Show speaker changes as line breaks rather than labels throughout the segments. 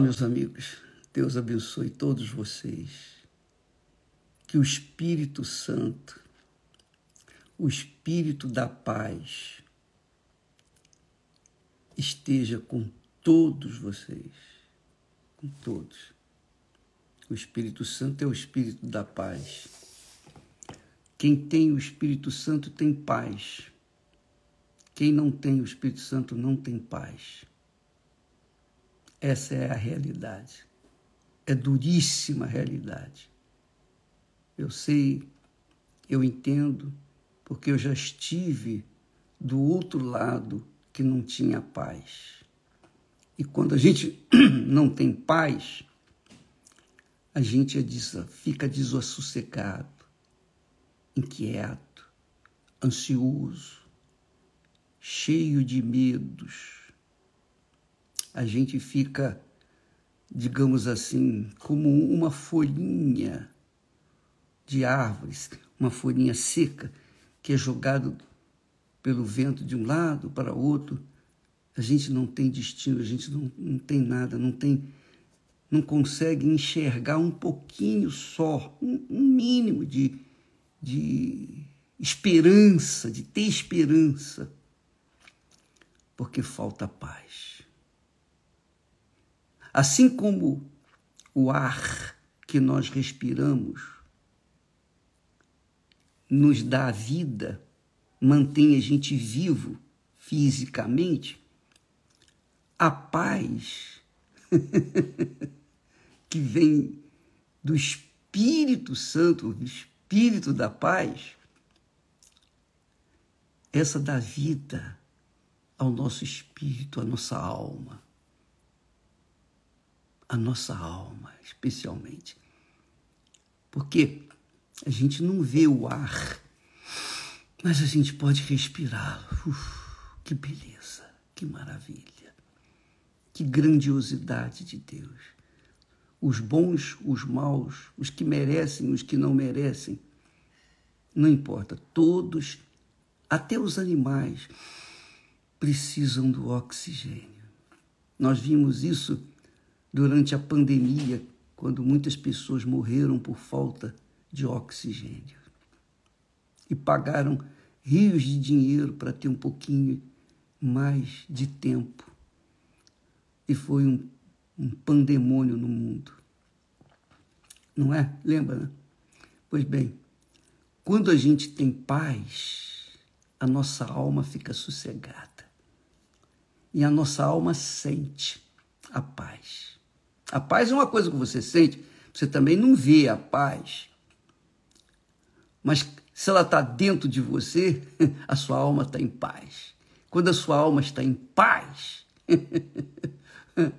meus amigos, Deus abençoe todos vocês. Que o Espírito Santo, o Espírito da paz, esteja com todos vocês, com todos. O Espírito Santo é o Espírito da paz. Quem tem o Espírito Santo tem paz. Quem não tem o Espírito Santo não tem paz. Essa é a realidade. É duríssima a realidade. Eu sei, eu entendo, porque eu já estive do outro lado que não tinha paz. E quando a gente não tem paz, a gente é fica desassossegado, inquieto, ansioso, cheio de medos a gente fica, digamos assim, como uma folhinha de árvores, uma folhinha seca que é jogado pelo vento de um lado para outro. A gente não tem destino, a gente não, não tem nada, não tem, não consegue enxergar um pouquinho só, um, um mínimo de, de esperança, de ter esperança, porque falta paz. Assim como o ar que nós respiramos nos dá vida, mantém a gente vivo fisicamente, a paz que vem do Espírito Santo, do Espírito da paz, essa dá vida ao nosso espírito, à nossa alma a nossa alma, especialmente. Porque a gente não vê o ar, mas a gente pode respirá-lo. Que beleza, que maravilha, que grandiosidade de Deus. Os bons, os maus, os que merecem, os que não merecem, não importa, todos, até os animais, precisam do oxigênio. Nós vimos isso durante a pandemia, quando muitas pessoas morreram por falta de oxigênio. E pagaram rios de dinheiro para ter um pouquinho mais de tempo. E foi um, um pandemônio no mundo. Não é? Lembra, né? Pois bem, quando a gente tem paz, a nossa alma fica sossegada. E a nossa alma sente a paz. A paz é uma coisa que você sente, você também não vê a paz. Mas se ela está dentro de você, a sua alma está em paz. Quando a sua alma está em paz,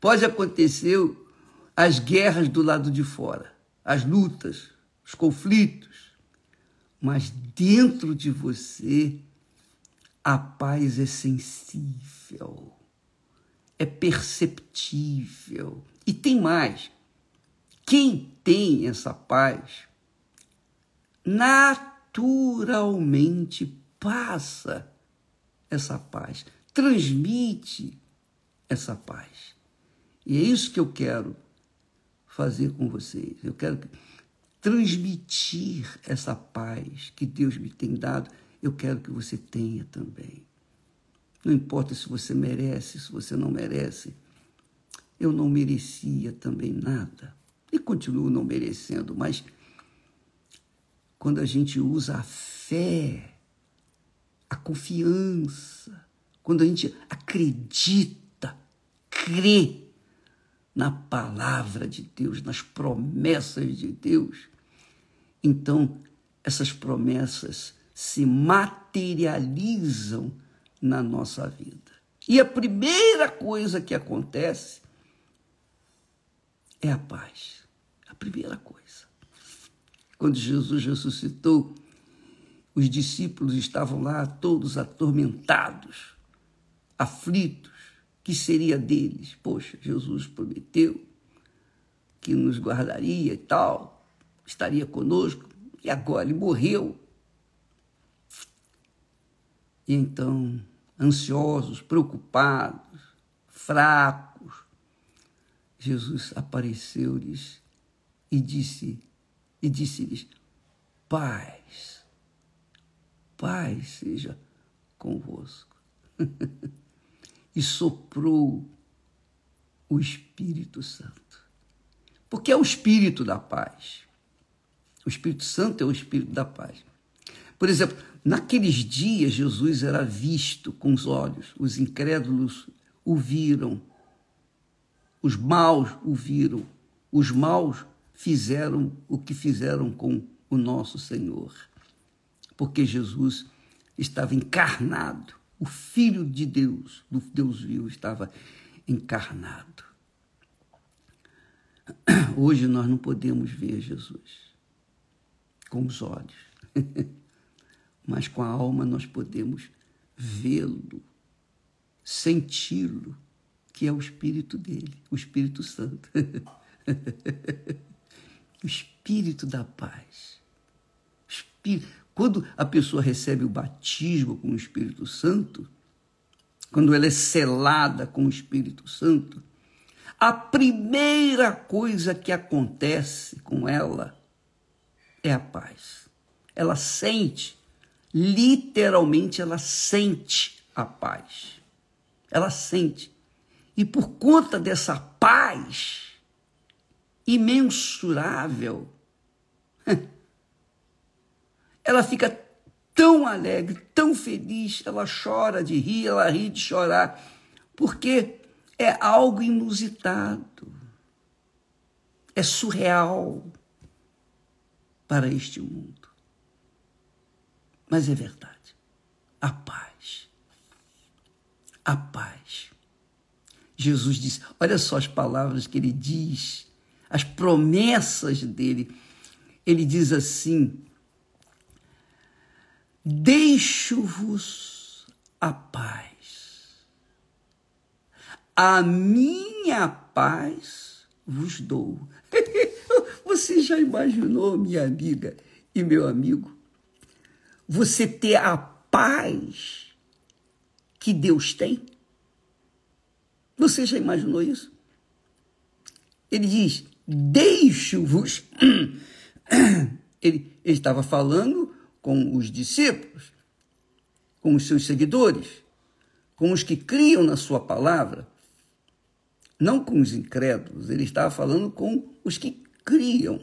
pode acontecer as guerras do lado de fora, as lutas, os conflitos, mas dentro de você a paz é sensível é perceptível. E tem mais. Quem tem essa paz naturalmente passa essa paz, transmite essa paz. E é isso que eu quero fazer com vocês. Eu quero transmitir essa paz que Deus me tem dado. Eu quero que você tenha também. Não importa se você merece, se você não merece. Eu não merecia também nada. E continuo não merecendo, mas quando a gente usa a fé, a confiança, quando a gente acredita, crê na palavra de Deus, nas promessas de Deus, então essas promessas se materializam na nossa vida. E a primeira coisa que acontece é a paz. A primeira coisa. Quando Jesus ressuscitou, os discípulos estavam lá todos atormentados, aflitos. Que seria deles? Poxa, Jesus prometeu que nos guardaria e tal, estaria conosco, e agora ele morreu. E então ansiosos, preocupados, fracos, Jesus apareceu-lhes e disse e disse-lhes: Paz, paz seja convosco. e soprou o Espírito Santo. Porque é o Espírito da paz. O Espírito Santo é o Espírito da paz. Por exemplo, naqueles dias Jesus era visto com os olhos, os incrédulos o viram, os maus o viram, os maus fizeram o que fizeram com o nosso Senhor. Porque Jesus estava encarnado, o Filho de Deus, do Deus vivo, estava encarnado. Hoje nós não podemos ver Jesus com os olhos. mas com a alma nós podemos vê-lo, senti-lo, que é o Espírito dele, o Espírito Santo. o Espírito da paz. Quando a pessoa recebe o batismo com o Espírito Santo, quando ela é selada com o Espírito Santo, a primeira coisa que acontece com ela é a paz. Ela sente literalmente ela sente a paz. Ela sente. E por conta dessa paz imensurável, ela fica tão alegre, tão feliz, ela chora de rir, ela ri de chorar, porque é algo inusitado, é surreal para este mundo mas é verdade. A paz. A paz. Jesus disse: olha só as palavras que ele diz, as promessas dele. Ele diz assim: Deixo-vos a paz. A minha paz vos dou. Você já imaginou, minha amiga e meu amigo, você ter a paz que Deus tem? Você já imaginou isso? Ele diz: Deixo-vos. Ele, ele estava falando com os discípulos, com os seus seguidores, com os que criam na sua palavra, não com os incrédulos, ele estava falando com os que criam.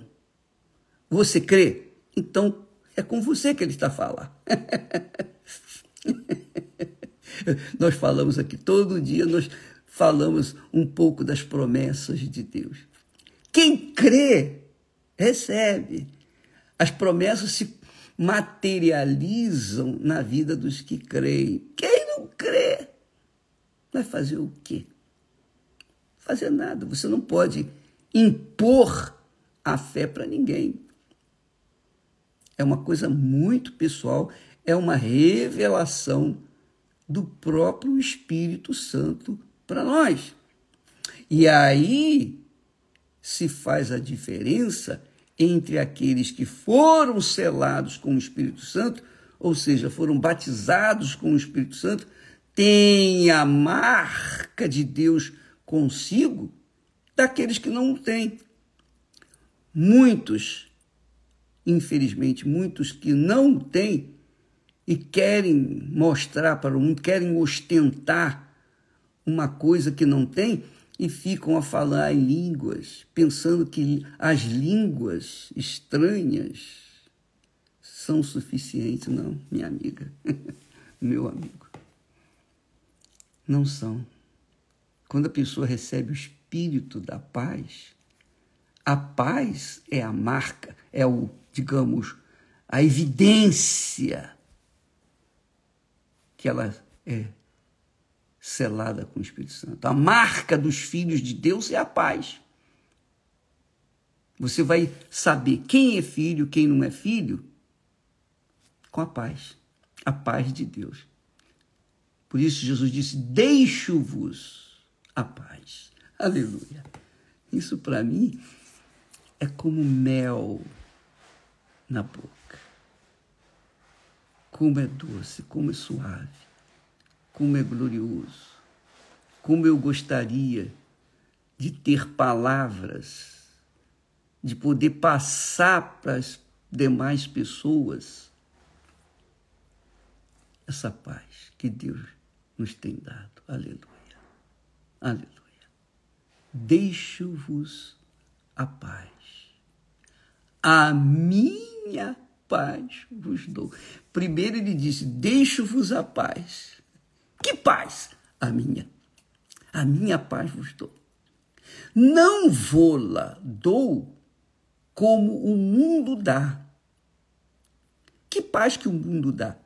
Você crê? Então é com você que ele está a falar. nós falamos aqui todo dia, nós falamos um pouco das promessas de Deus. Quem crê, recebe. As promessas se materializam na vida dos que creem. Quem não crê vai fazer o quê? Fazer nada. Você não pode impor a fé para ninguém é uma coisa muito pessoal, é uma revelação do próprio Espírito Santo para nós. E aí se faz a diferença entre aqueles que foram selados com o Espírito Santo, ou seja, foram batizados com o Espírito Santo, têm a marca de Deus consigo, daqueles que não têm. Muitos infelizmente, muitos que não têm e querem mostrar para o mundo, querem ostentar uma coisa que não tem e ficam a falar em línguas, pensando que as línguas estranhas são suficientes. Não, minha amiga, meu amigo. Não são. Quando a pessoa recebe o espírito da paz, a paz é a marca, é o digamos, a evidência que ela é selada com o Espírito Santo. A marca dos filhos de Deus é a paz. Você vai saber quem é filho, quem não é filho, com a paz. A paz de Deus. Por isso Jesus disse: Deixo-vos a paz. Aleluia. Isso para mim é como mel na boca. Como é doce, como é suave, como é glorioso, como eu gostaria de ter palavras, de poder passar para as demais pessoas essa paz que Deus nos tem dado. Aleluia. Aleluia. Deixo-vos a paz. A minha paz vos dou. Primeiro ele disse: Deixo-vos a paz. Que paz? A minha. A minha paz vos dou. Não vou-la dou como o mundo dá. Que paz que o mundo dá?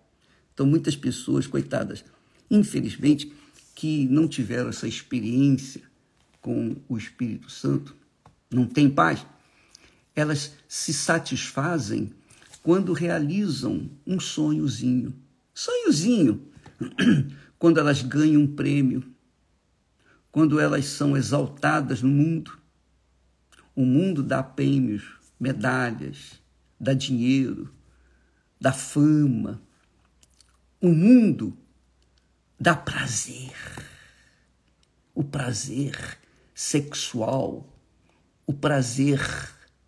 Então, muitas pessoas, coitadas, infelizmente, que não tiveram essa experiência com o Espírito Santo, não têm paz, elas se satisfazem quando realizam um sonhozinho. Sonhozinho. Quando elas ganham um prêmio, quando elas são exaltadas no mundo. O mundo dá prêmios, medalhas, dá dinheiro, dá fama. O mundo dá prazer. O prazer sexual, o prazer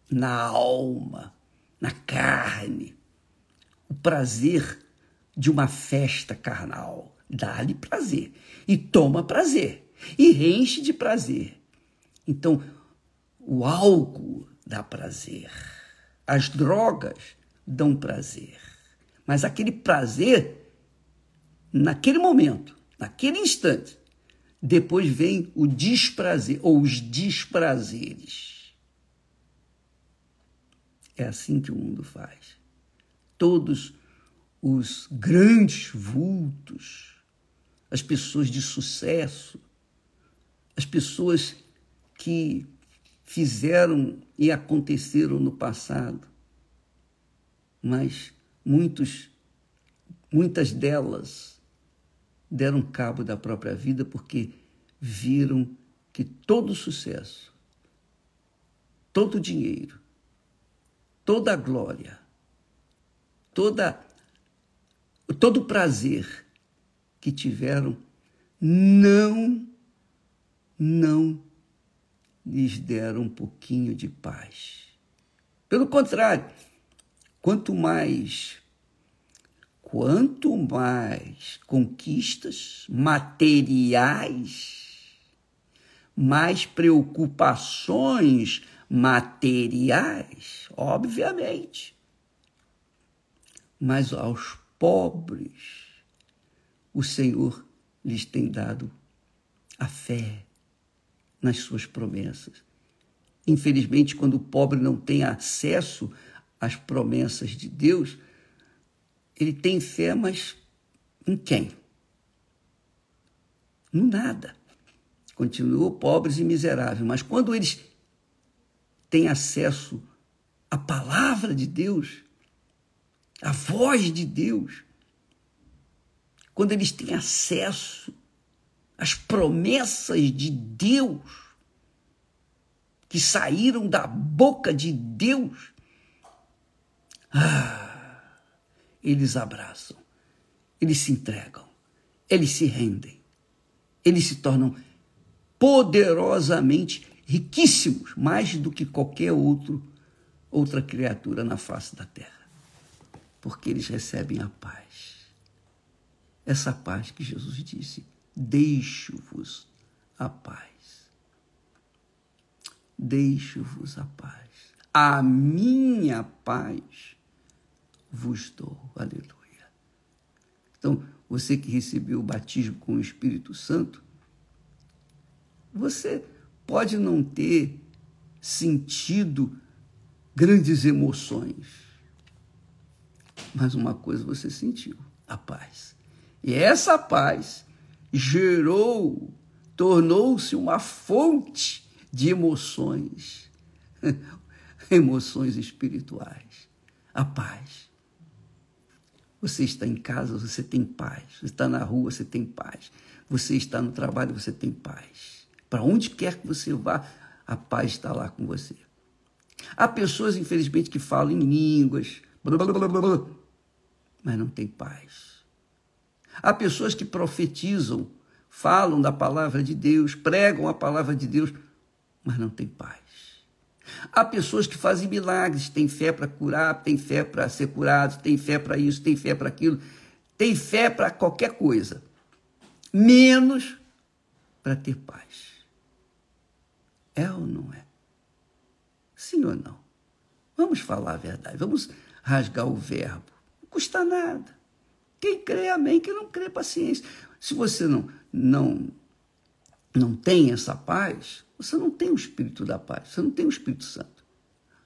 na alma, na carne, o prazer de uma festa carnal. Dá-lhe prazer e toma prazer e enche de prazer. Então, o álcool dá prazer, as drogas dão prazer, mas aquele prazer, naquele momento, naquele instante, depois vem o desprazer ou os desprazeres. É assim que o mundo faz. Todos os grandes vultos, as pessoas de sucesso, as pessoas que fizeram e aconteceram no passado, mas muitos, muitas delas deram cabo da própria vida porque viram que todo sucesso, todo dinheiro, toda a glória, toda todo prazer que tiveram não não lhes deram um pouquinho de paz. Pelo contrário, quanto mais quanto mais conquistas materiais, mais preocupações materiais, obviamente. Mas aos pobres, o Senhor lhes tem dado a fé nas suas promessas. Infelizmente, quando o pobre não tem acesso às promessas de Deus, ele tem fé, mas em quem? No nada. Continuam pobres e miseráveis. Mas quando eles têm acesso à palavra de Deus, à voz de Deus, quando eles têm acesso às promessas de Deus, que saíram da boca de Deus, ah, eles abraçam, eles se entregam, eles se rendem, eles se tornam poderosamente riquíssimos, mais do que qualquer outro outra criatura na face da terra. Porque eles recebem a paz. Essa paz que Jesus disse: Deixo-vos a paz. Deixo-vos a paz. A minha paz vos dou. Aleluia. Então, você que recebeu o batismo com o Espírito Santo, você pode não ter sentido grandes emoções, mas uma coisa você sentiu: a paz. E essa paz gerou, tornou-se uma fonte de emoções, emoções espirituais. A paz. Você está em casa, você tem paz. Você está na rua, você tem paz. Você está no trabalho, você tem paz. Para onde quer que você vá, a paz está lá com você. Há pessoas, infelizmente, que falam em línguas, blá, blá, blá, mas não tem paz. Há pessoas que profetizam, falam da palavra de Deus, pregam a palavra de Deus, mas não têm paz. Há pessoas que fazem milagres, têm fé para curar, têm fé para ser curado, têm fé para isso, têm fé para aquilo, têm fé para qualquer coisa, menos para ter paz. É ou não é? Sim ou não? Vamos falar a verdade, vamos rasgar o verbo. Não custa nada. Quem crê, amém. Quem não crê, paciência. Se você não, não, não tem essa paz, você não tem o Espírito da paz, você não tem o Espírito Santo.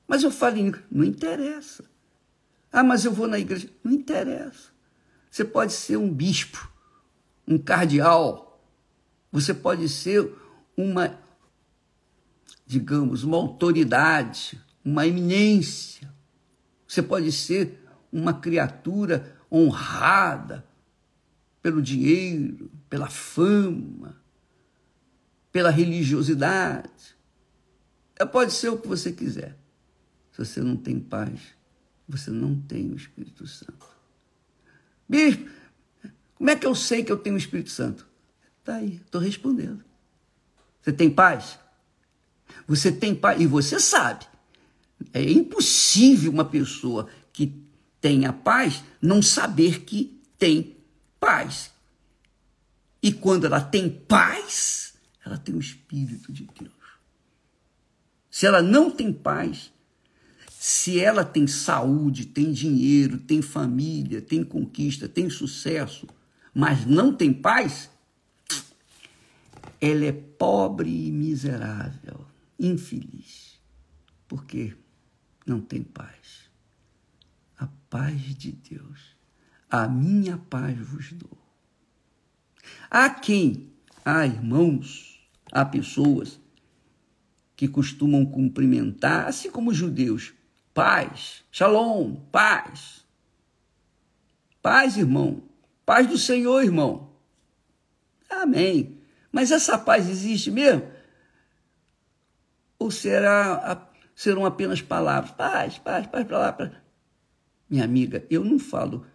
Mas eu falo, não interessa. Ah, mas eu vou na igreja. Não interessa. Você pode ser um bispo, um cardeal, você pode ser uma, digamos, uma autoridade, uma eminência. Você pode ser uma criatura honrada pelo dinheiro, pela fama, pela religiosidade. É, pode ser o que você quiser. Se você não tem paz, você não tem o Espírito Santo. Bispo, como é que eu sei que eu tenho o Espírito Santo? Está aí, estou respondendo. Você tem paz? Você tem paz, e você sabe. É impossível uma pessoa que tenha paz não saber que tem paz. E quando ela tem paz, ela tem o Espírito de Deus. Se ela não tem paz, se ela tem saúde, tem dinheiro, tem família, tem conquista, tem sucesso, mas não tem paz, ela é pobre e miserável, infeliz, porque não tem paz. A paz de Deus, a minha paz vos dou. Há quem, há irmãos, Há pessoas que costumam cumprimentar, assim como os judeus, paz, shalom, paz. Paz, irmão. Paz do Senhor, irmão. Amém. Mas essa paz existe mesmo? Ou será, serão apenas palavras? Paz, paz, paz para lá. Pra... Minha amiga, eu não falo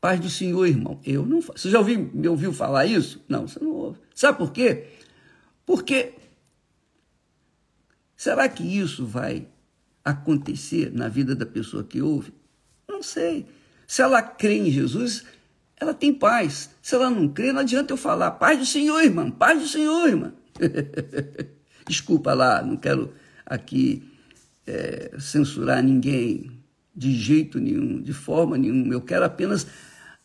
paz do Senhor, irmão. Eu não falo. Você já ouviu, me ouviu falar isso? Não, você não ouve. Sabe por quê? Porque será que isso vai acontecer na vida da pessoa que ouve? Não sei. Se ela crê em Jesus, ela tem paz. Se ela não crê, não adianta eu falar paz do Senhor, irmã, paz do Senhor, irmã. Desculpa lá, não quero aqui é, censurar ninguém de jeito nenhum, de forma nenhuma. Eu quero apenas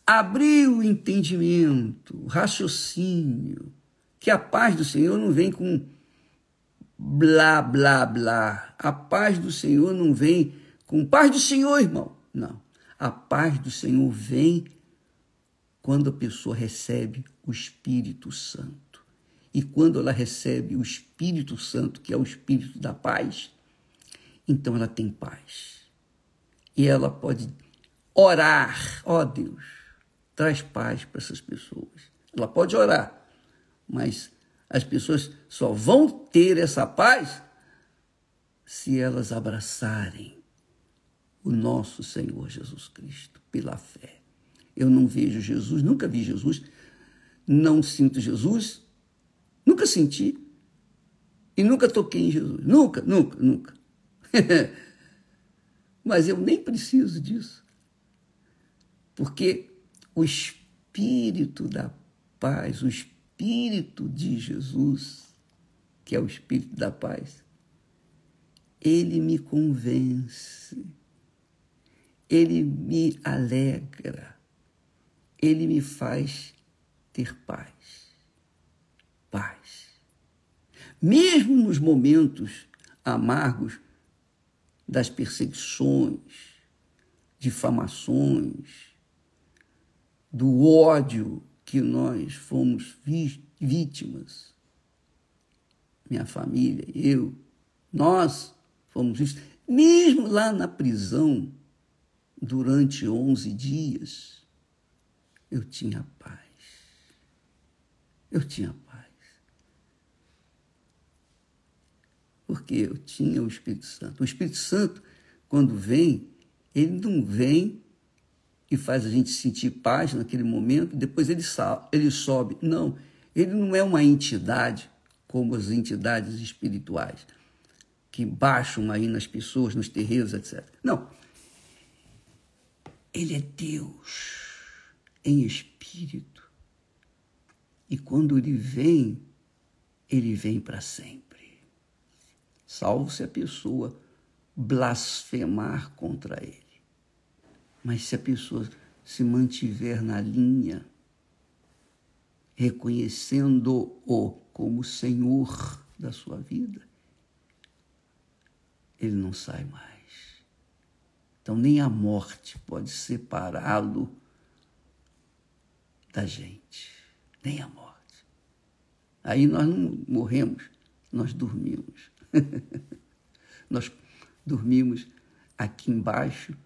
abrir o entendimento, o raciocínio, que a paz do Senhor não vem com blá, blá, blá. A paz do Senhor não vem com paz do Senhor, irmão. Não. A paz do Senhor vem quando a pessoa recebe o Espírito Santo. E quando ela recebe o Espírito Santo, que é o Espírito da paz, então ela tem paz. E ela pode orar, ó oh, Deus, traz paz para essas pessoas. Ela pode orar, mas as pessoas só vão ter essa paz se elas abraçarem o nosso Senhor Jesus Cristo pela fé. Eu não vejo Jesus, nunca vi Jesus, não sinto Jesus, nunca senti e nunca toquei em Jesus. Nunca, nunca, nunca. Mas eu nem preciso disso. Porque o Espírito da paz, o Espírito de Jesus, que é o Espírito da paz, ele me convence, ele me alegra, ele me faz ter. Paz. Mesmo nos momentos amargos das perseguições, difamações, do ódio que nós fomos vítimas. Minha família, eu, nós fomos vítimas. Mesmo lá na prisão, durante 11 dias, eu tinha paz. Eu tinha paz. Porque eu tinha o Espírito Santo. O Espírito Santo, quando vem, ele não vem e faz a gente sentir paz naquele momento, depois ele, ele sobe. Não, ele não é uma entidade como as entidades espirituais que baixam aí nas pessoas, nos terreiros, etc. Não. Ele é Deus em espírito. E quando ele vem, ele vem para sempre. Salvo se a pessoa blasfemar contra ele. Mas se a pessoa se mantiver na linha, reconhecendo-o como Senhor da sua vida, ele não sai mais. Então, nem a morte pode separá-lo da gente, nem a morte. Aí nós não morremos, nós dormimos. nós dormimos aqui embaixo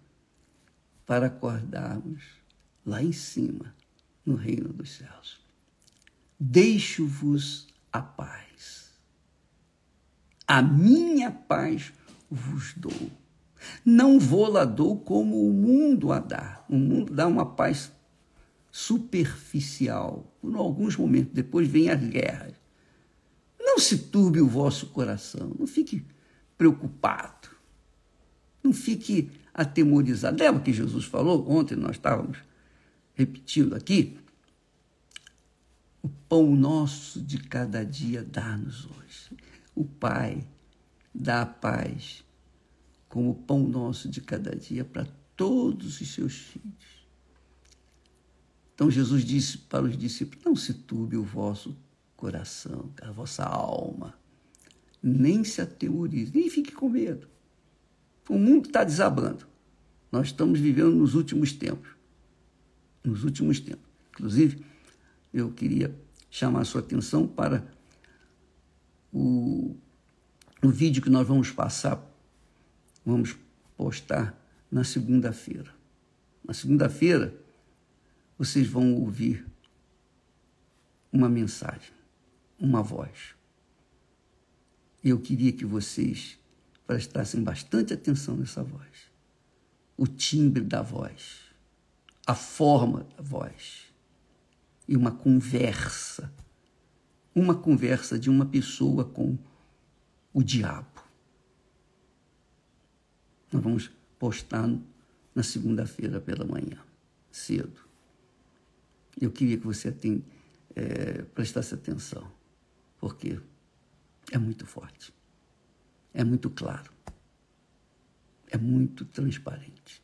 para acordarmos lá em cima, no reino dos céus. Deixo-vos a paz. A minha paz vos dou. Não vou lá dou como o mundo a dá. O mundo dá uma paz superficial por alguns momentos. Depois vem as guerras. Não se turbe o vosso coração. Não fique preocupado. Não fique atemorizado. Lembra que Jesus falou? Ontem nós estávamos repetindo aqui. O pão nosso de cada dia dá-nos hoje. O Pai dá a paz como o pão nosso de cada dia para todos os seus filhos. Então Jesus disse para os discípulos: Não se turbe o vosso coração, a vossa alma, nem se ateorize, nem fique com medo. O mundo está desabando. Nós estamos vivendo nos últimos tempos. Nos últimos tempos. Inclusive, eu queria chamar a sua atenção para o, o vídeo que nós vamos passar, vamos postar na segunda-feira. Na segunda-feira, vocês vão ouvir uma mensagem, uma voz. Eu queria que vocês prestassem bastante atenção nessa voz. O timbre da voz, a forma da voz e uma conversa, uma conversa de uma pessoa com o diabo. Nós vamos postar na segunda-feira pela manhã, cedo. Eu queria que você tem, é, prestasse atenção, porque é muito forte. É muito claro. É muito transparente.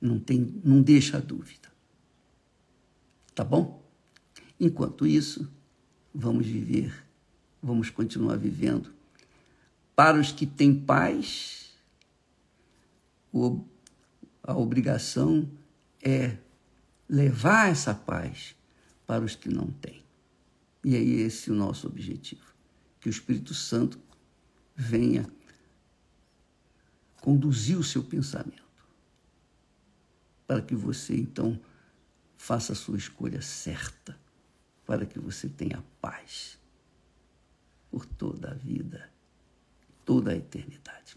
Não tem, não deixa dúvida. Tá bom? Enquanto isso, vamos viver, vamos continuar vivendo. Para os que têm paz, a obrigação é levar essa paz para os que não têm. E é esse o nosso objetivo. Que o Espírito Santo venha conduzir o seu pensamento, para que você então faça a sua escolha certa, para que você tenha paz por toda a vida, toda a eternidade.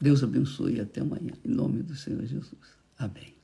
Deus abençoe e até amanhã, em nome do Senhor Jesus. Amém.